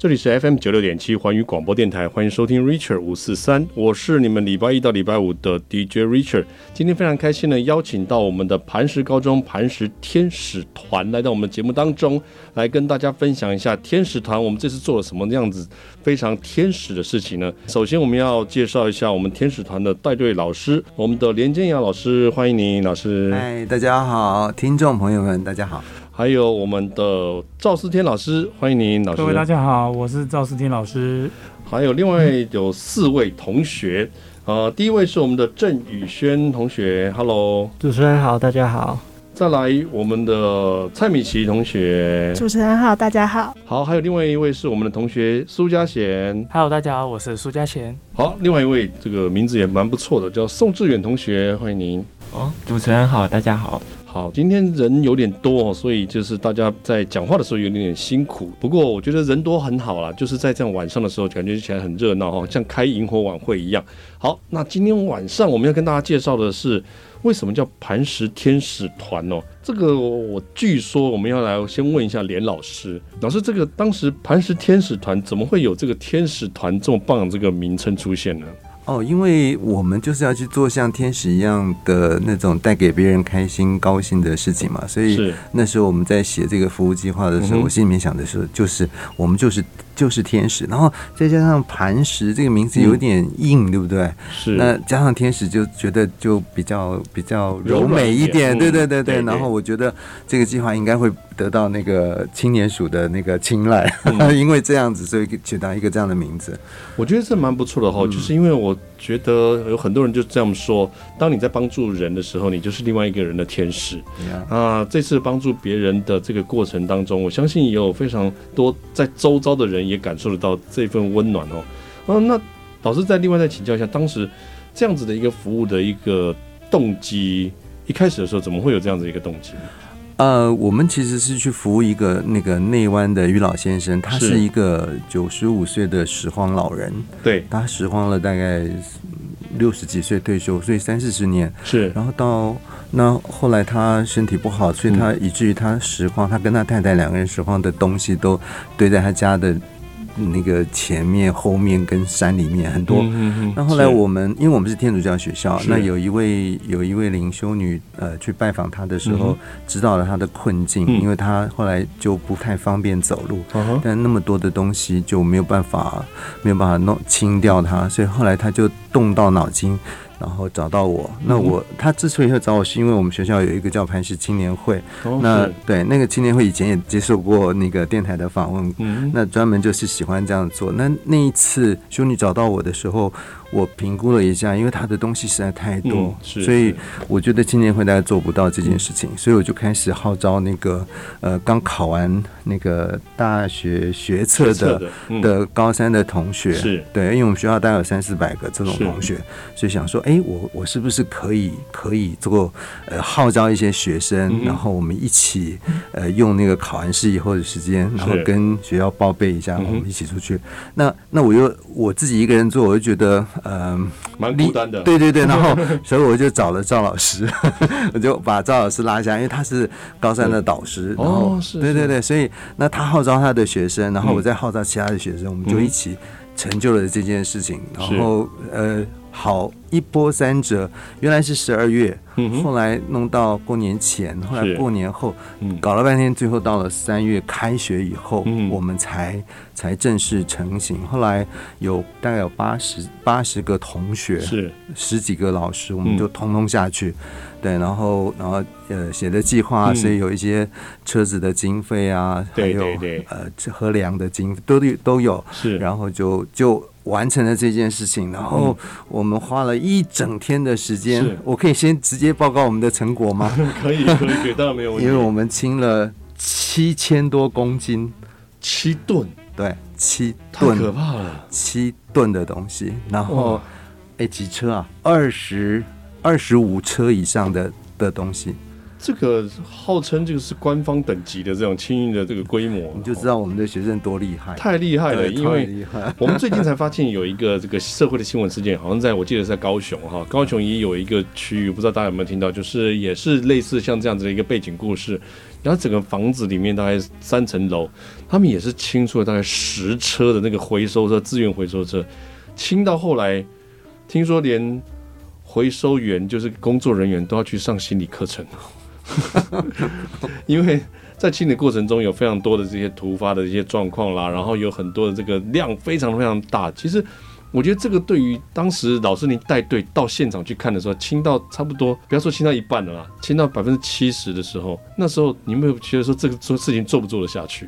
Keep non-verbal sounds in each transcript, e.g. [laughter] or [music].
这里是 FM 九六点七环宇广播电台，欢迎收听 Richard 五四三，我是你们礼拜一到礼拜五的 DJ Richard。今天非常开心的邀请到我们的磐石高中磐石天使团来到我们节目当中，来跟大家分享一下天使团我们这次做了什么样子非常天使的事情呢？首先我们要介绍一下我们天使团的带队老师，我们的连建阳老师，欢迎你，老师。嗨，大家好，听众朋友们，大家好。还有我们的赵思天老师，欢迎您，老师。各位大家好，我是赵思天老师。还有另外有四位同学，呃，第一位是我们的郑宇轩同学，Hello。主持人好，大家好。再来我们的蔡米奇同学，主持人好，大家好。好，还有另外一位是我们的同学苏家贤，Hello，大家好，我是苏家贤。好，另外一位这个名字也蛮不错的，叫宋志远同学，欢迎您。哦，主持人好，大家好。好，今天人有点多，所以就是大家在讲话的时候有点点辛苦。不过我觉得人多很好啦，就是在这样晚上的时候，感觉起来很热闹哈，像开萤火晚会一样。好，那今天晚上我们要跟大家介绍的是为什么叫磐石天使团哦。这个我据说我们要来先问一下连老师，老师这个当时磐石天使团怎么会有这个天使团这么棒这个名称出现呢？哦，因为我们就是要去做像天使一样的那种带给别人开心、高兴的事情嘛，所以那时候我们在写这个服务计划的时候，我心里面想的是，就是我们就是。就是天使，然后再加上磐石这个名字有点硬，嗯、对不对？是。那加上天使，就觉得就比较比较柔美一点，对对对对。然后我觉得这个计划应该会得到那个青年署的那个青睐，嗯、[laughs] 因为这样子，所以取到一个这样的名字。我觉得这蛮不错的哈，嗯、就是因为我觉得有很多人就这样说：当你在帮助人的时候，你就是另外一个人的天使。啊、嗯，这次帮助别人的这个过程当中，我相信也有非常多在周遭的人。也感受得到这份温暖哦。嗯，那老师再另外再请教一下，当时这样子的一个服务的一个动机，一开始的时候怎么会有这样子一个动机？呃，我们其实是去服务一个那个内湾的于老先生，他是一个九十五岁的拾荒老人，对，他拾荒了大概六十几岁退休，所以三四十年是，然后到那后来他身体不好，所以他以至于他拾荒，他跟他太太两个人拾荒的东西都堆在他家的。那个前面、后面跟山里面很多。那后来我们，因为我们是天主教学校，那有一位有一位灵修女，呃，去拜访他的时候，知道了他的困境，因为他后来就不太方便走路，但那么多的东西就没有办法没有办法弄清掉他，所以后来他就动到脑筋。然后找到我，那我他之所以会找我，是因为我们学校有一个叫磐石青年会，那对那个青年会以前也接受过那个电台的访问，那专门就是喜欢这样做。那那一次兄弟找到我的时候。我评估了一下，因为他的东西实在太多，嗯、是是，所以我觉得青年会大概做不到这件事情，嗯、所以我就开始号召那个呃刚考完那个大学学测的的，嗯、的高三的同学，是。对，因为我们学校大概有三四百个这种同学，所以想说，哎，我我是不是可以可以做呃号召一些学生，嗯、然后我们一起呃用那个考完试以后的时间，然后跟学校报备一下，我们一起出去。嗯、那那我又我自己一个人做，我就觉得。嗯，蛮孤单的。对对对，然后所以我就找了赵老师，[laughs] 我就把赵老师拉下，因为他是高三的导师。然后，对对对，所以那他号召他的学生，然后我再号召其他的学生，我们就一起成就了这件事情。然后，呃。好一波三折，原来是十二月，后来弄到过年前，后来过年后，搞了半天，最后到了三月开学以后，我们才才正式成型。后来有大概有八十八十个同学，是。十几个老师，我们就通通下去，对，然后然后呃写的计划，所以有一些车子的经费啊，还有呃喝粮的经费都都有，是，然后就就。完成了这件事情，然后我们花了一整天的时间。嗯、我可以先直接报告我们的成果吗？[laughs] 可以，可以，当然没有问题。[laughs] 因为我们清了七千多公斤，七吨，对，七吨，太可怕了，七吨的东西。然后，哎，几车啊？二十二十五车以上的的东西。这个号称这个是官方等级的这种清运的这个规模，你就知道我们的学生多厉害，太厉害了。因为我们最近才发现有一个这个社会的新闻事件，好像在我记得是在高雄哈，高雄也有一个区域，不知道大家有没有听到，就是也是类似像这样子的一个背景故事。然后整个房子里面大概三层楼，他们也是清出了大概十车的那个回收车，自愿回收车，清到后来，听说连回收员就是工作人员都要去上心理课程。[laughs] 因为在清理过程中有非常多的这些突发的一些状况啦，然后有很多的这个量非常非常大。其实我觉得这个对于当时老师您带队到现场去看的时候，清到差不多不要说清到一半了啦，清到百分之七十的时候，那时候你有没有觉得说这个做事情做不做得下去？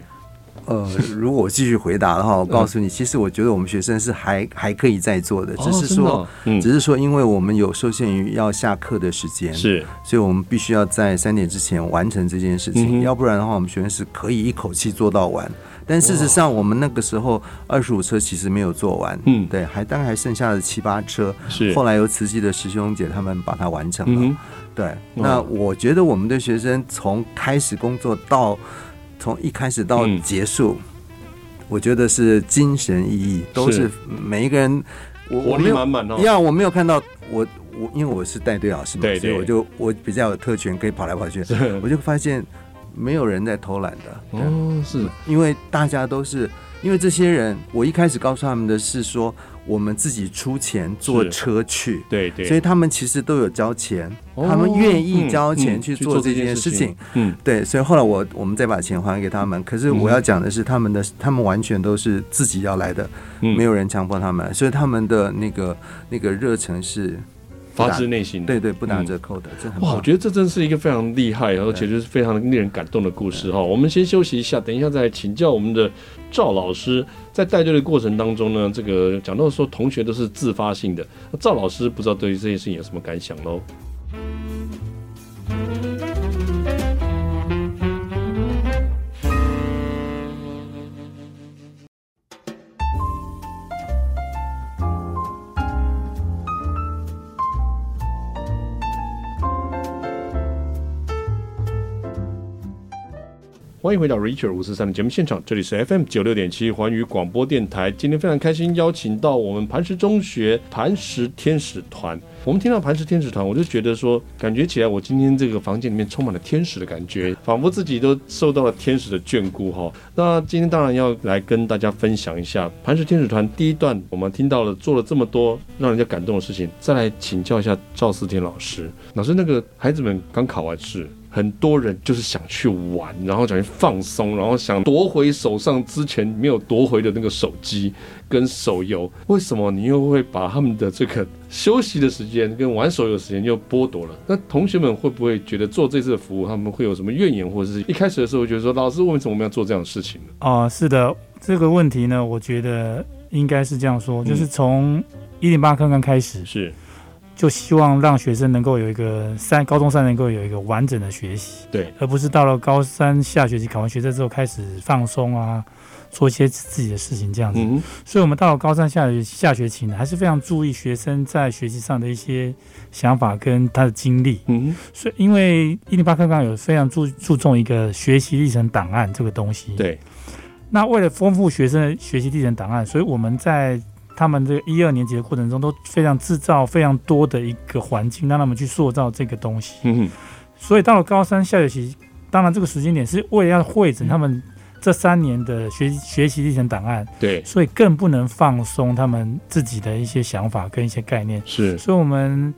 呃，如果我继续回答的话，我告诉你，其实我觉得我们学生是还还可以再做的，只是说，只是说，因为我们有受限于要下课的时间，是，所以我们必须要在三点之前完成这件事情，要不然的话，我们学生是可以一口气做到完。但事实上，我们那个时候二十五车其实没有做完，嗯，对，还大概还剩下了七八车，是，后来由慈济的师兄姐他们把它完成了，对。那我觉得我们的学生从开始工作到从一开始到结束，嗯、我觉得是精神意义，都是每一个人，我我没有满满哦，呀，我没有看到我我因为我是带队老师嘛，所以我就我比较有特权，可以跑来跑去，我就发现没有人在偷懒的。哦，是。因为大家都是因为这些人，我一开始告诉他们的是说。我们自己出钱坐车去，对对，所以他们其实都有交钱，他们愿意交钱去做这件事情，嗯，对，所以后来我我们再把钱还给他们。可是我要讲的是，他们的他们完全都是自己要来的，没有人强迫他们，所以他们的那个那个热忱是发自内心的，对对，不打折扣的。哇，我觉得这真是一个非常厉害，而且就是非常令人感动的故事哈。我们先休息一下，等一下再请教我们的赵老师。在带队的过程当中呢，这个讲到说同学都是自发性的，那赵老师不知道对于这件事情有什么感想喽？欢迎回到 Richard 五四三的节目现场，这里是 FM 九六点七环宇广播电台。今天非常开心邀请到我们磐石中学磐石天使团。我们听到磐石天使团，我就觉得说，感觉起来我今天这个房间里面充满了天使的感觉，仿佛自己都受到了天使的眷顾哈。那今天当然要来跟大家分享一下磐石天使团第一段，我们听到了做了这么多让人家感动的事情，再来请教一下赵思天老师。老师，那个孩子们刚考完试。很多人就是想去玩，然后想去放松，然后想夺回手上之前没有夺回的那个手机跟手游。为什么你又会把他们的这个休息的时间跟玩手游的时间又剥夺了？那同学们会不会觉得做这次的服务，他们会有什么怨言，或者是一开始的时候觉得说，老师为什么我们要做这样的事情呢？哦，是的，这个问题呢，我觉得应该是这样说，就是从一零八刚刚开始是。就希望让学生能够有一个三高中三能够有一个完整的学习，对，而不是到了高三下学期考完学测之后开始放松啊，做一些自己的事情这样子。嗯、所以，我们到了高三下学下学期呢，还是非常注意学生在学习上的一些想法跟他的经历。嗯，所以因为一零八课纲有非常注注重一个学习历程档案这个东西。对，那为了丰富学生的学习历程档案，所以我们在他们这个一二年级的过程中都非常制造非常多的一个环境，让他们去塑造这个东西。嗯。所以到了高三下学期，当然这个时间点是为了要会诊他们这三年的学学习历程档案。对。所以更不能放松他们自己的一些想法跟一些概念。是。所以我们。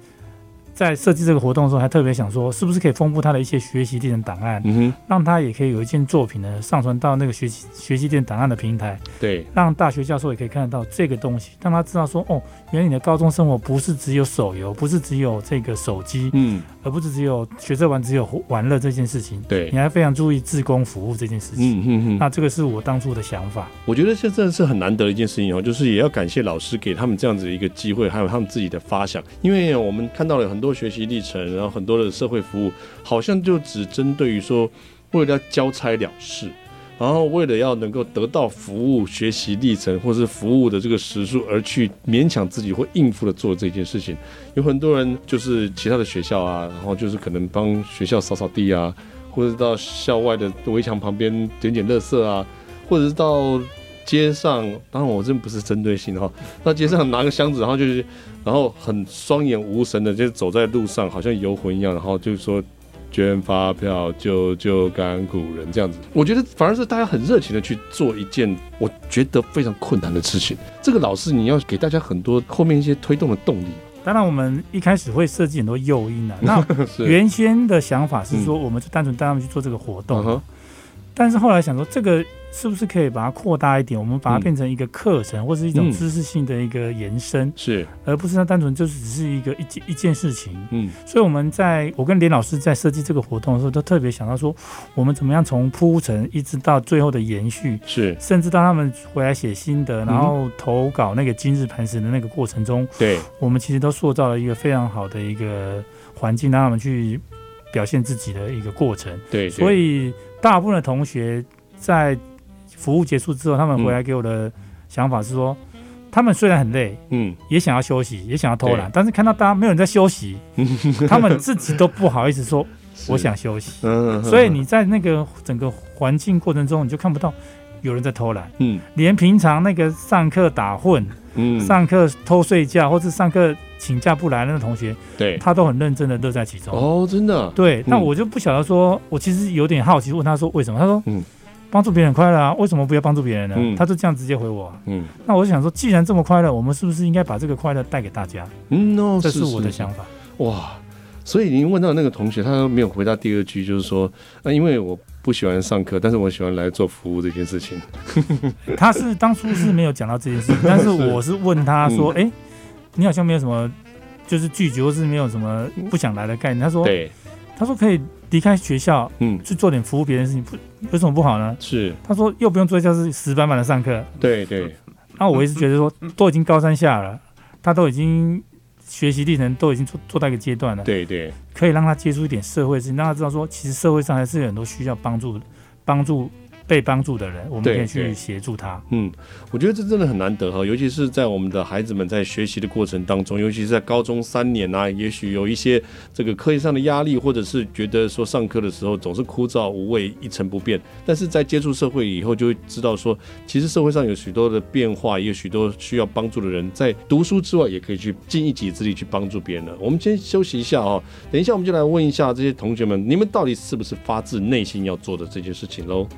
在设计这个活动的时候，还特别想说，是不是可以丰富他的一些学习历程档案，嗯哼，让他也可以有一件作品呢，上传到那个学习学习历程档案的平台，对，让大学教授也可以看得到这个东西，让他知道说，哦，原来你的高中生活不是只有手游，不是只有这个手机，嗯，而不是只有学社玩只有玩乐这件事情，对，你还非常注意自工服务这件事情，嗯嗯嗯，那这个是我当初的想法。我觉得这真的是很难得的一件事情哦，就是也要感谢老师给他们这样子的一个机会，还有他们自己的发想，因为我们看到了很多。多学习历程，然后很多的社会服务，好像就只针对于说为了要交差了事，然后为了要能够得到服务学习历程或是服务的这个时数，而去勉强自己会应付的做这件事情。有很多人就是其他的学校啊，然后就是可能帮学校扫扫地啊，或者到校外的围墙旁边捡捡垃圾啊，或者是到街上，当然我这不是针对性哈，到街上拿个箱子，然后就是，然后很双眼无神的就走在路上，好像游魂一样，然后就是说。捐发票救救甘苦人这样子，我觉得反而是大家很热情的去做一件我觉得非常困难的事情。这个老师你要给大家很多后面一些推动的动力。当然，我们一开始会设计很多诱因啊。那 [laughs] 原先的想法是说，我们就单纯带他们去做这个活动，嗯、但是后来想说这个。是不是可以把它扩大一点？我们把它变成一个课程，嗯、或是一种知识性的一个延伸，是，而不是它单纯就是只是一个一件一件事情。嗯，所以我们在我跟连老师在设计这个活动的时候，都特别想到说，我们怎么样从铺陈一直到最后的延续，是，甚至到他们回来写心得，然后投稿那个今日磐石的那个过程中，对，我们其实都塑造了一个非常好的一个环境，让他们去表现自己的一个过程。对，对，所以大部分的同学在。服务结束之后，他们回来给我的想法是说，嗯、他们虽然很累，嗯，也想要休息，也想要偷懒，但是看到大家没有人在休息，[laughs] 他们自己都不好意思说 [laughs] 我想休息。嗯，所以你在那个整个环境过程中，你就看不到有人在偷懒，嗯，连平常那个上课打混，嗯，上课偷睡觉，或是上课请假不来那个同学，对，他都很认真的乐在其中。哦，真的，对，那我就不晓得说，我其实有点好奇，问他说为什么？他说，嗯。帮助别人快乐啊，为什么不要帮助别人呢？嗯、他就这样直接回我、啊。嗯，那我就想说，既然这么快乐，我们是不是应该把这个快乐带给大家？嗯，哦，这是我的想法。哇，所以您问到那个同学，他都没有回答第二句，就是说，那、啊、因为我不喜欢上课，但是我喜欢来做服务这件事情。[laughs] 他是当初是没有讲到这件事，但是我是问他说，哎、嗯欸，你好像没有什么，就是拒绝或是没有什么不想来的概念。他说，对，他说可以。离开学校，嗯，去做点服务别人的事情，不有什么不好呢？是，他说又不用坐在教室死板板的上课。对对。那我一直觉得说，都已经高三下了，他都已经学习历程都已经做做到一个阶段了。对对。可以让他接触一点社会事情，让他知道说，其实社会上还是有很多需要帮助帮助。被帮助的人，我们可以去协助他。嗯，我觉得这真的很难得哈，尤其是在我们的孩子们在学习的过程当中，尤其是在高中三年啊，也许有一些这个课业上的压力，或者是觉得说上课的时候总是枯燥无味、一成不变。但是在接触社会以后，就会知道说，其实社会上有许多的变化，也有许多需要帮助的人，在读书之外，也可以去尽一己之力去帮助别人了。我们先休息一下哦，等一下我们就来问一下这些同学们，你们到底是不是发自内心要做的这件事情喽？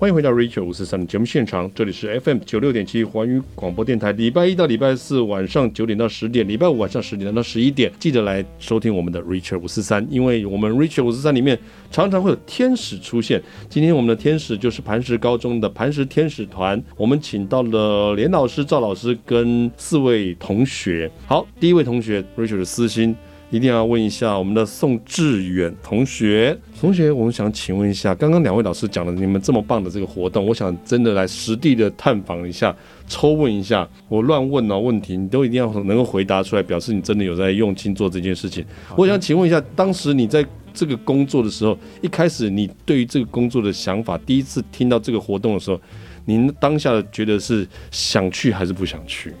欢迎回到 Richard 五四三的节目现场，这里是 FM 九六点七环宇广播电台。礼拜一到礼拜四晚上九点到十点，礼拜五晚上十点到十一点，记得来收听我们的 Richard 五四三，因为我们 Richard 五四三里面常常会有天使出现。今天我们的天使就是磐石高中的磐石天使团，我们请到了连老师、赵老师跟四位同学。好，第一位同学 Richard 的私心。一定要问一下我们的宋志远同学，同学，我们想请问一下，刚刚两位老师讲了你们这么棒的这个活动，我想真的来实地的探访一下，抽问一下，我乱问啊问题，你都一定要能够回答出来，表示你真的有在用心做这件事情。我想请问一下，当时你在这个工作的时候，一开始你对于这个工作的想法，第一次听到这个活动的时候，您当下觉得是想去还是不想去？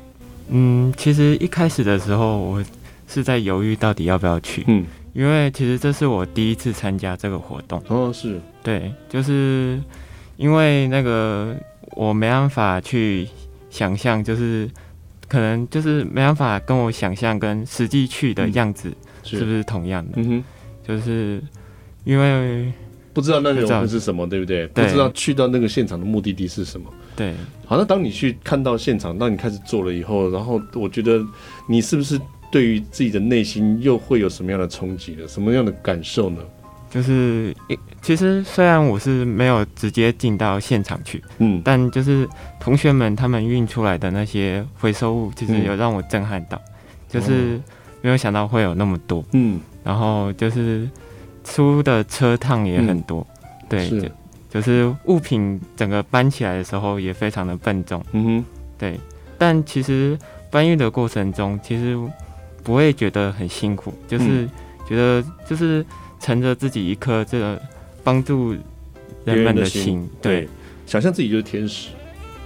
嗯，其实一开始的时候我。是在犹豫到底要不要去，嗯，因为其实这是我第一次参加这个活动，哦，是。对，就是因为那个我没办法去想象，就是可能就是没办法跟我想象跟实际去的样子是。不是同样的，嗯哼，就是因为不知道那个是什么，对不对？对，不知道去到那个现场的目的地是什么，对。好，那当你去看到现场，当你开始做了以后，然后我觉得你是不是？对于自己的内心又会有什么样的冲击呢？什么样的感受呢？就是一其实虽然我是没有直接进到现场去，嗯，但就是同学们他们运出来的那些回收物，其实有让我震撼到，嗯、就是没有想到会有那么多，嗯，然后就是出的车趟也很多，嗯、对，就是物品整个搬起来的时候也非常的笨重，嗯哼，对。但其实搬运的过程中，其实不会觉得很辛苦，就是觉得就是乘着自己一颗这个帮助人们的心，心对，想象自己就是天使，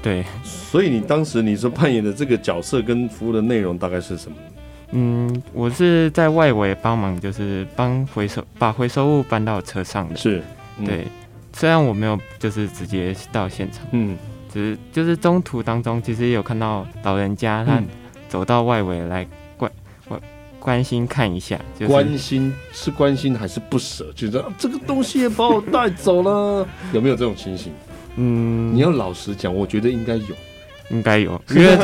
对。所以你当时你说扮演的这个角色跟服务的内容大概是什么？嗯，我是在外围帮忙，就是帮回收把回收物搬到车上的。是，嗯、对。虽然我没有就是直接到现场，嗯，只是就是中途当中，其实也有看到老人家他走到外围来关心看一下，就是、关心是关心还是不舍？觉得这个东西也把我带走了，[laughs] 有没有这种情形？嗯，你要老实讲，我觉得应该有。应该有，[laughs] 因为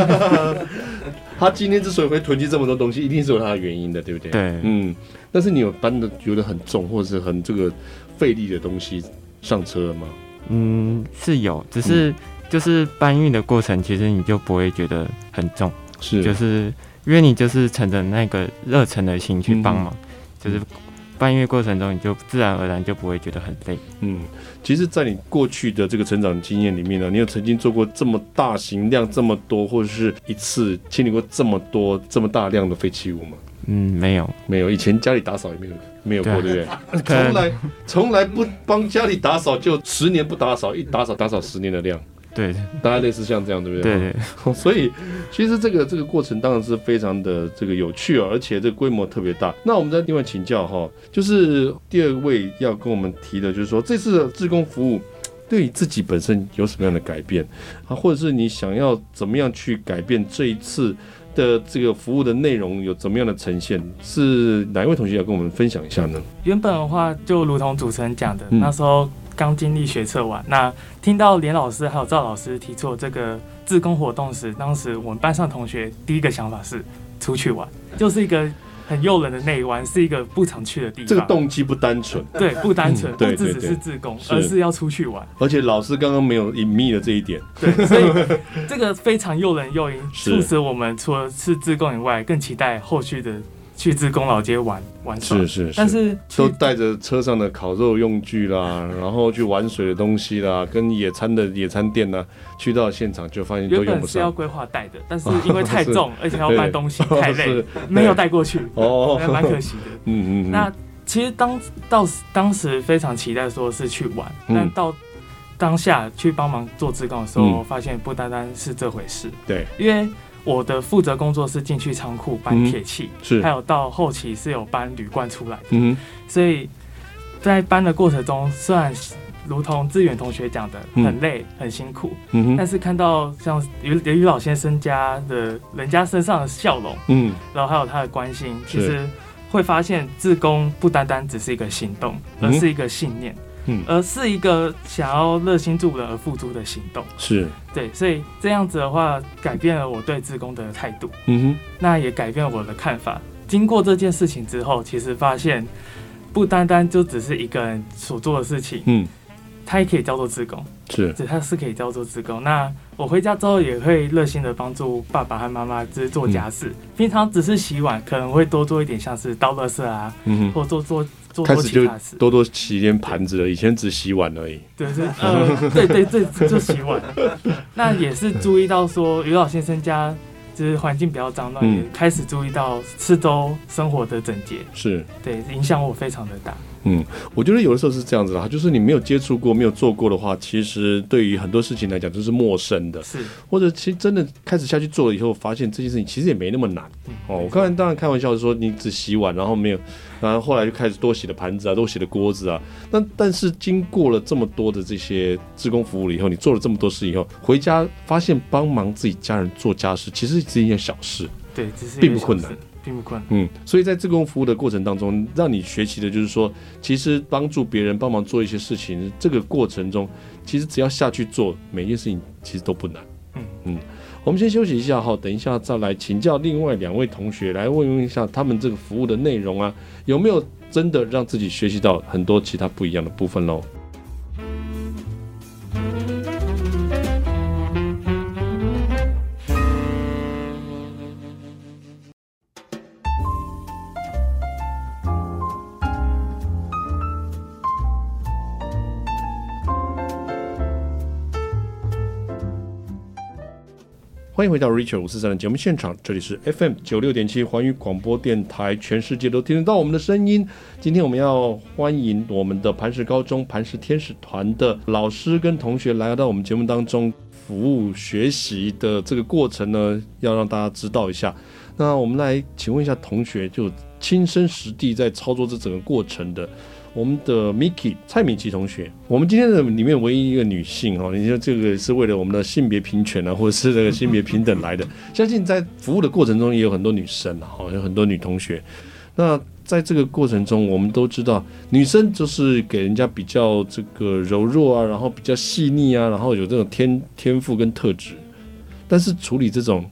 他今天之所以会囤积这么多东西，一定是有他的原因的，对不对？对，嗯。但是你有搬的觉得很重，或者是很这个费力的东西上车了吗？嗯，是有，只是就是搬运的过程，其实你就不会觉得很重，是，就是因为你就是乘着那个热忱的心去帮忙，嗯、就是。搬运过程中，你就自然而然就不会觉得很累。嗯，其实，在你过去的这个成长经验里面呢，你有曾经做过这么大型量这么多，或者是一次清理过这么多这么大量的废弃物吗？嗯，没有，没有。以前家里打扫也没有，没有过，对不对？[laughs] 从来从来不帮家里打扫，就十年不打扫，一打扫打扫十年的量。对，大概类似像这样，对不对？对对。[laughs] 所以其实这个这个过程当然是非常的这个有趣哦，而且这个规模特别大。那我们再另外请教哈，就是第二位要跟我们提的，就是说这次的志工服务对你自己本身有什么样的改变啊？或者是你想要怎么样去改变这一次的这个服务的内容有怎么样的呈现？是哪一位同学要跟我们分享一下呢？原本的话就如同主持人讲的，嗯、那时候。刚经历学测完，那听到连老师还有赵老师提出这个自工活动时，当时我们班上同学第一个想法是出去玩，就是一个很诱人的内玩，是一个不常去的地方。这个动机不单纯，对，不单纯，不只只是自工，而是要出去玩。而且老师刚刚没有隐秘的这一点，对，所以这个非常诱人诱因，促使我们除了是自工以外，更期待后续的。去自工老街玩玩耍，是是是，但是都带着车上的烤肉用具啦，[laughs] 然后去玩水的东西啦，跟野餐的野餐店呢，去到现场就发现都用不上。原本是要规划带的，[laughs] 但是因为太重，而且要搬东西太累，[laughs] 没有带过去，哦，蛮可惜的。嗯嗯嗯。那其实当到当时非常期待说是去玩，但到当下去帮忙做自贡的时候，发现不单单是这回事。对，因为。我的负责工作是进去仓库搬铁器，是。还有到后期是有搬铝罐出来的，嗯，所以在搬的过程中，虽然如同志远同学讲的很累很辛苦，嗯，但是看到像于于老先生家的人家身上的笑容，嗯，然后还有他的关心，其实会发现自工不单单只是一个行动，而是一个信念。嗯，而是一个想要热心助人而付出的行动，是。对，所以这样子的话，改变了我对自工的态度，嗯哼，那也改变了我的看法。经过这件事情之后，其实发现不单单就只是一个人所做的事情，嗯，他也可以叫做自工，是，他是可以叫做自工。那我回家之后也会热心的帮助爸爸和妈妈，就是做家事，嗯。平常只是洗碗，可能会多做一点，像是倒垃圾啊，嗯哼，或做做。做其他事多多洗一点盘子了，以前只洗碗而已。对对，呃，对对对，就洗碗。[laughs] 那也是注意到说，于老先生家就是环境比较脏乱，嗯，也开始注意到四周生活的整洁。是，对，影响我非常的大。嗯，我觉得有的时候是这样子的，就是你没有接触过、没有做过的话，其实对于很多事情来讲都是陌生的。是，或者其实真的开始下去做了以后，发现这件事情其实也没那么难。嗯、哦，我刚才当然开玩笑说你只洗碗，然后没有，然后后来就开始多洗了盘子啊，多洗了锅子啊。那但是经过了这么多的这些职工服务了以后，你做了这么多事以后，回家发现帮忙自己家人做家事，其实是一件小事。对，只是并不困难。并不困难，嗯，所以在自工服务的过程当中，让你学习的就是说，其实帮助别人、帮忙做一些事情，这个过程中，其实只要下去做，每一件事情其实都不难。嗯嗯，我们先休息一下哈，等一下再来请教另外两位同学，来问问一下他们这个服务的内容啊，有没有真的让自己学习到很多其他不一样的部分喽？欢迎回到 Richard 五四三的节目现场，这里是 FM 九六点七环宇广播电台，全世界都听得到我们的声音。今天我们要欢迎我们的磐石高中磐石天使团的老师跟同学来到我们节目当中，服务学习的这个过程呢，要让大家知道一下。那我们来请问一下同学，就亲身实地在操作这整个过程的。我们的 Miki 蔡敏琪同学，我们今天的里面唯一一个女性哈，你说这个是为了我们的性别平权啊，或者是这个性别平等来的。[laughs] 相信在服务的过程中也有很多女生哈，有很多女同学。那在这个过程中，我们都知道女生就是给人家比较这个柔弱啊，然后比较细腻啊，然后有这种天天赋跟特质，但是处理这种。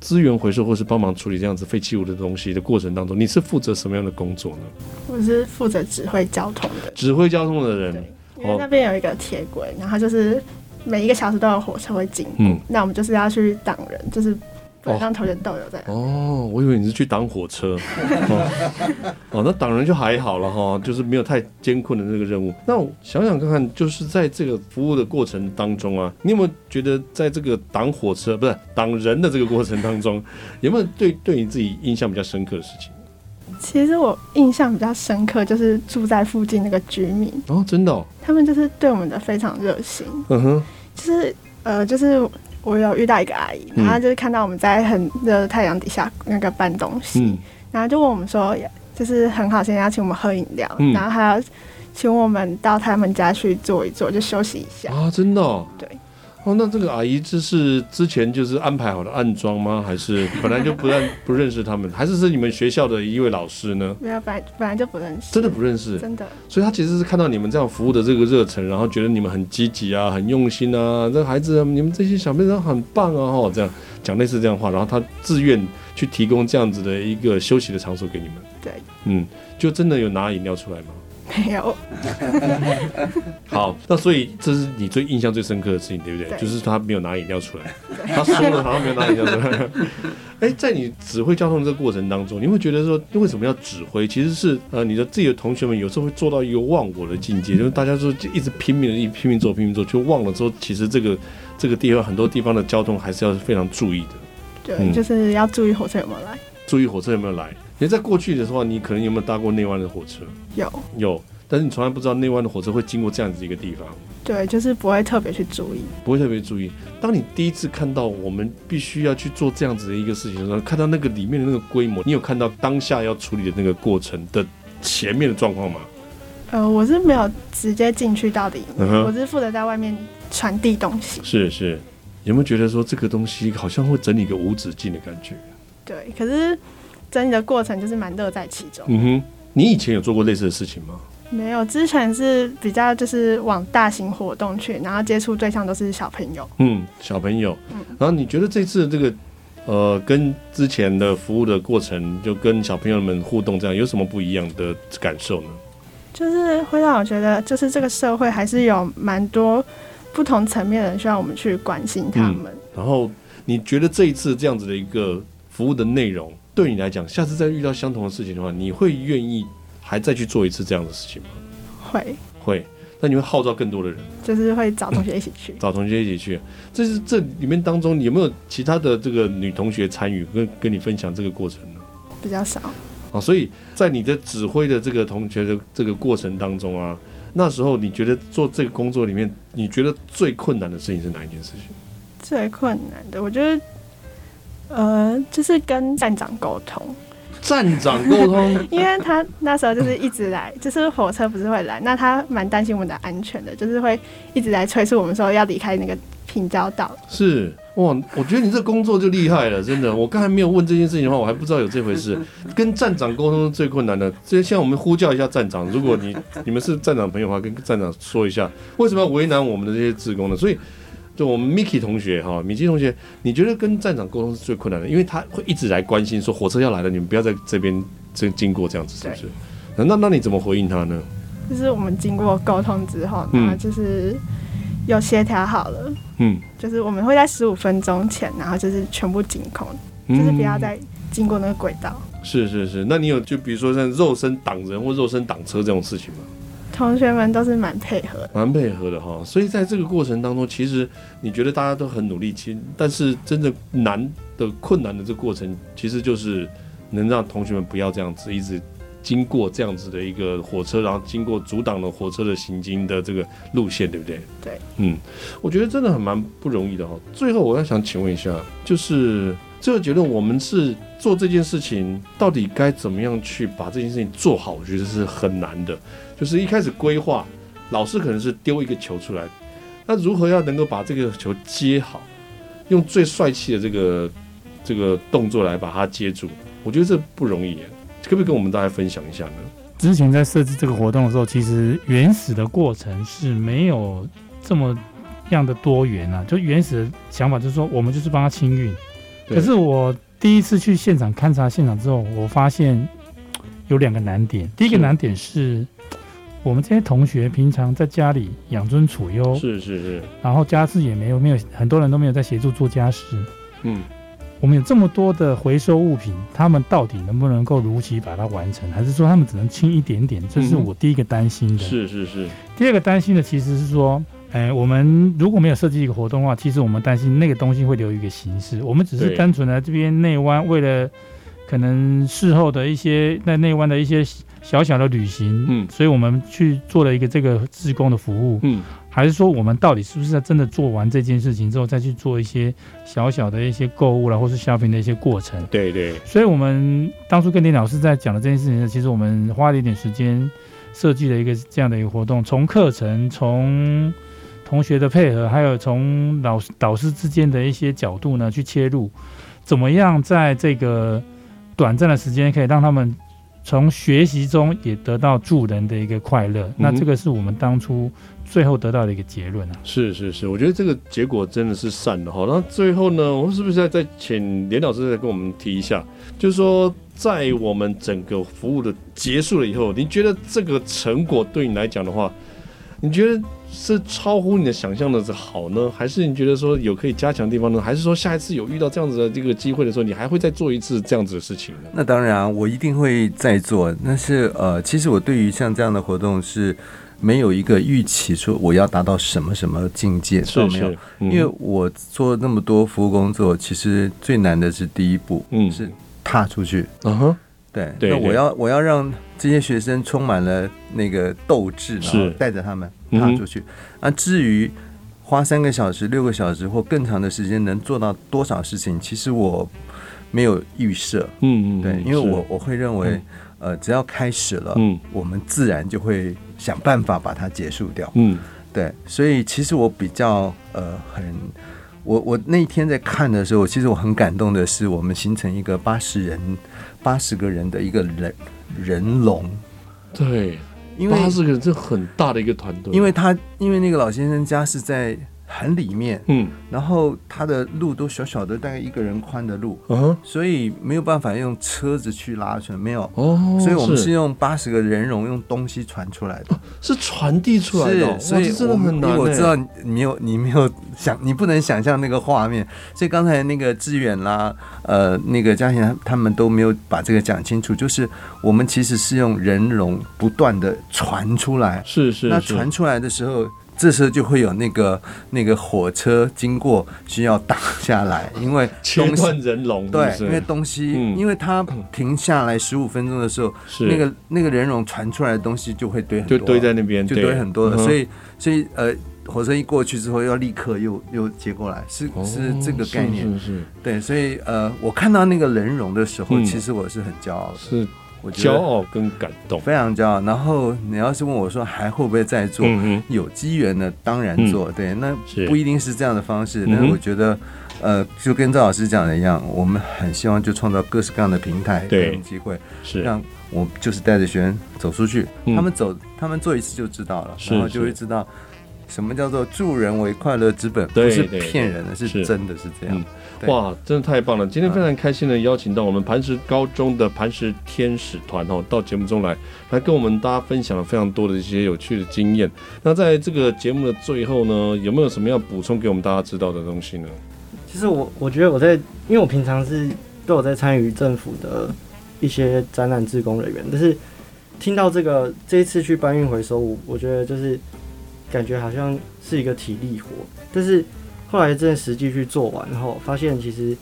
资源回收或是帮忙处理这样子废弃物的东西的过程当中，你是负责什么样的工作呢？我是负责指挥交通的。指挥交通的人，因为那边有一个铁轨，然后就是每一个小时都有火车会经过，嗯，那我们就是要去挡人，就是。让同学逗留在。哦，我以为你是去挡火车。[laughs] 哦，哦，那挡人就还好了哈，就是没有太艰困的那个任务。那我想想看看，就是在这个服务的过程当中啊，你有没有觉得在这个挡火车不是挡人的这个过程当中，[laughs] 有没有对对你自己印象比较深刻的事情？其实我印象比较深刻，就是住在附近那个居民。哦，真的，哦，他们就是对我们的非常热心，嗯哼，就是呃，就是。我有遇到一个阿姨，然后就是看到我们在很热的太阳底下那个搬东西，嗯、然后就问我们说，就是很好，现在要请我们喝饮料，嗯、然后还要请我们到他们家去坐一坐，就休息一下。啊，真的、哦，对。哦，那这个阿姨这是之前就是安排好的暗装吗？还是本来就不认不认识他们？还是是你们学校的一位老师呢？没有，本来本来就不认识，真的不认识，真的。所以他其实是看到你们这样服务的这个热忱，然后觉得你们很积极啊，很用心啊，这孩子你们这些小朋友很棒啊，哈，这样讲类似这样的话，然后他自愿去提供这样子的一个休息的场所给你们。对，嗯，就真的有拿饮料出来吗？没有。[laughs] 好，那所以这是你最印象最深刻的事情，对不对？对，就是他没有拿饮料出来，他说了好像没有拿饮料出来。[laughs] 哎，在你指挥交通这个过程当中，你会觉得说，为什么要指挥？其实是呃，你的自己的同学们有时候会做到一个忘我的境界，就是大家说就一直拼命的，一拼命做，拼命做，就忘了说，其实这个这个地方很多地方的交通还是要非常注意的。对，嗯、就是要注意火车有没有来，注意火车有没有来。你在过去的时候，你可能有没有搭过内湾的火车？有有，但是你从来不知道内湾的火车会经过这样子一个地方。对，就是不会特别去注意，不会特别注意。当你第一次看到我们必须要去做这样子的一个事情的时候，看到那个里面的那个规模，你有看到当下要处理的那个过程的前面的状况吗？呃，我是没有直接进去到底，嗯、我是负责在外面传递东西。是是，有没有觉得说这个东西好像会整理个无止境的感觉？对，可是。整理的过程就是蛮乐在其中。嗯哼，你以前有做过类似的事情吗？没有，之前是比较就是往大型活动去，然后接触对象都是小朋友。嗯，小朋友。嗯，然后你觉得这次这个呃，跟之前的服务的过程，就跟小朋友们互动这样，有什么不一样的感受呢？就是会让我觉得，就是这个社会还是有蛮多不同层面的人需要我们去关心他们。嗯，然后你觉得这一次这样子的一个服务的内容？对你来讲，下次再遇到相同的事情的话，你会愿意还再去做一次这样的事情吗？会会，那你会号召更多的人，就是会找同学一起去，[laughs] 找同学一起去。这是这里面当中有没有其他的这个女同学参与跟跟你分享这个过程呢？比较少啊，所以在你的指挥的这个同学的这个过程当中啊，那时候你觉得做这个工作里面，你觉得最困难的事情是哪一件事情？最困难的，我觉得。呃，就是跟站长沟通，站长沟通，[laughs] 因为他那时候就是一直来，[laughs] 就是火车不是会来，那他蛮担心我们的安全的，就是会一直来催促我们说要离开那个平交道。是哇，我觉得你这工作就厉害了，真的。我刚才没有问这件事情的话，我还不知道有这回事。[laughs] 跟站长沟通是最困难的。这现在我们呼叫一下站长，如果你你们是站长朋友的话，跟站长说一下，为什么要为难我们的这些职工呢？所以。就我们 Miki 同学哈，米奇同学，你觉得跟站长沟通是最困难的，因为他会一直来关心说火车要来了，你们不要在这边这经过这样子，是不是？那那你怎么回应他呢？就是我们经过沟通之后，然后就是有协调好了，嗯，就是我们会在十五分钟前，然后就是全部净空，就是不要再经过那个轨道。是是是，那你有就比如说像肉身挡人或肉身挡车这种事情吗？同学们都是蛮配合，蛮配合的哈。所以在这个过程当中，其实你觉得大家都很努力，其实但是真的难的、困难的这个过程，其实就是能让同学们不要这样子一直。经过这样子的一个火车，然后经过阻挡了火车的行经的这个路线，对不对？对，嗯，我觉得真的很蛮不容易的哈。最后，我要想请问一下，就是这个结论我们是做这件事情，到底该怎么样去把这件事情做好？我觉得是很难的。就是一开始规划，老师可能是丢一个球出来，那如何要能够把这个球接好，用最帅气的这个这个动作来把它接住？我觉得这不容易。可不可以跟我们大家分享一下呢？之前在设置这个活动的时候，其实原始的过程是没有这么样的多元啊。就原始的想法就是说，我们就是帮他清运。可是我第一次去现场勘察现场之后，我发现有两个难点。第一个难点是我们这些同学平常在家里养尊处优，是是是，然后家事也没有没有，很多人都没有在协助做家事。嗯。我们有这么多的回收物品，他们到底能不能够如期把它完成，还是说他们只能轻一点点？这是我第一个担心的。嗯、是是是。第二个担心的其实是说，哎，我们如果没有设计一个活动的话，其实我们担心那个东西会留一个形式。我们只是单纯的这边内湾，为了可能事后的一些在内湾的一些小小的旅行，嗯，所以我们去做了一个这个志工的服务，嗯。还是说，我们到底是不是在真的做完这件事情之后，再去做一些小小的一些购物啦，或是 shopping 的一些过程？对对。所以，我们当初跟林老师在讲的这件事情呢，其实我们花了一点时间设计了一个这样的一个活动，从课程、从同学的配合，还有从老师导师之间的一些角度呢去切入，怎么样在这个短暂的时间可以让他们从学习中也得到助人的一个快乐？嗯、那这个是我们当初。最后得到的一个结论啊，是是是，我觉得这个结果真的是善的哈。那最后呢，我们是不是要再请连老师再跟我们提一下，就是说在我们整个服务的结束了以后，你觉得这个成果对你来讲的话，你觉得是超乎你的想象的好呢，还是你觉得说有可以加强的地方呢？还是说下一次有遇到这样子的这个机会的时候，你还会再做一次这样子的事情呢？那当然，我一定会再做。但是呃，其实我对于像这样的活动是。没有一个预期说我要达到什么什么境界，是没有，因为我做那么多服务工作，其实最难的是第一步，嗯，是踏出去，嗯哼，对，那我要我要让这些学生充满了那个斗志，然后带着他们踏出去。那至于花三个小时、六个小时或更长的时间能做到多少事情，其实我没有预设，嗯嗯，对，因为我我会认为，呃，只要开始了，嗯，我们自然就会。想办法把它结束掉。嗯，对，所以其实我比较呃很，我我那天在看的时候，其实我很感动的是，我们形成一个八十人、八十个人的一个人人龙。对，因为八十个人这很大的一个团队。因为他因为那个老先生家是在。很里面，嗯，然后它的路都小小的，大概一个人宽的路，嗯，所以没有办法用车子去拉出来，没有，哦，所以我们是用八十个人龙用东西传出来的，哦、是传递出来的、哦，所以真的很难。我知道你没有，你没有想，[laughs] 你不能想象那个画面，所以刚才那个志远啦，呃，那个嘉贤他们都没有把这个讲清楚，就是我们其实是用人龙不断的传出来，是是，是，那传出来的时候。这时候就会有那个那个火车经过，需要打下来，[laughs] 因为切断人龙。对，因为东西，嗯、因为它停下来十五分钟的时候，那个那个人龙传出来的东西就会堆很多，就堆在那边，就堆很多的。所以，所以呃，火车一过去之后，要立刻又又接过来，是是这个概念。是是，是。对，所以呃，我看到那个人龙的时候，嗯、其实我是很骄傲的。是。我骄傲跟感动，非常骄傲。然后你要是问我说还会不会再做？嗯、有机缘的当然做。嗯、对，那不一定是这样的方式。但是我觉得，呃，就跟赵老师讲的一样，我们很希望就创造各式各样的平台、各种机会，是让我就是带着学员走出去，嗯、他们走，他们做一次就知道了，然后就会知道什么叫做助人为快乐之本，不是骗人的，是真的是这样。哇，真的太棒了！今天非常开心的邀请到我们磐石高中的磐石天使团哦，到节目中来，来跟我们大家分享了非常多的一些有趣的经验。那在这个节目的最后呢，有没有什么要补充给我们大家知道的东西呢？其实我我觉得我在，因为我平常是都有在参与政府的一些展览志工人员，但是听到这个这一次去搬运回收，我我觉得就是感觉好像是一个体力活，但是后来真的实际去做完后，发现其实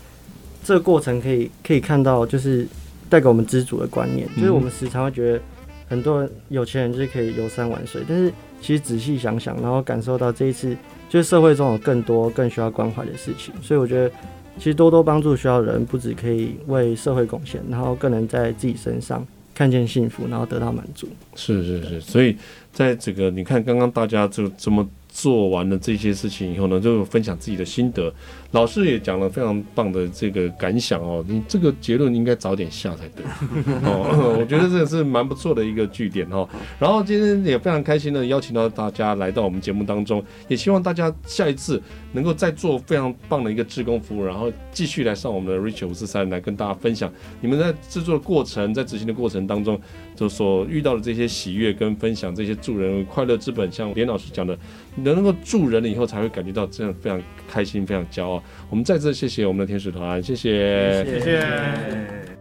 这个过程可以可以看到，就是带给我们知足的观念，就是我们时常会觉得很多人有钱人就是可以游山玩水，但是其实仔细想想，然后感受到这一次就是社会中有更多更需要关怀的事情，所以我觉得其实多多帮助需要的人，不只可以为社会贡献，然后更能在自己身上看见幸福，然后得到满足。是是是，所以在这个你看，刚刚大家就这么。做完了这些事情以后呢，就分享自己的心得。老师也讲了非常棒的这个感想哦，你这个结论应该早点下才对 [laughs] 哦。[laughs] 我觉得这个是蛮不错的一个据点哦。然后今天也非常开心的邀请到大家来到我们节目当中，也希望大家下一次能够再做非常棒的一个志工服务，然后继续来上我们的 Reach 五四三来跟大家分享你们在制作的过程，在执行的过程当中，就所遇到的这些喜悦跟分享，这些助人快乐之本，像连老师讲的。能够助人了以后，才会感觉到这样非常开心、非常骄傲。我们再次谢谢我们的天使团，谢谢，谢谢。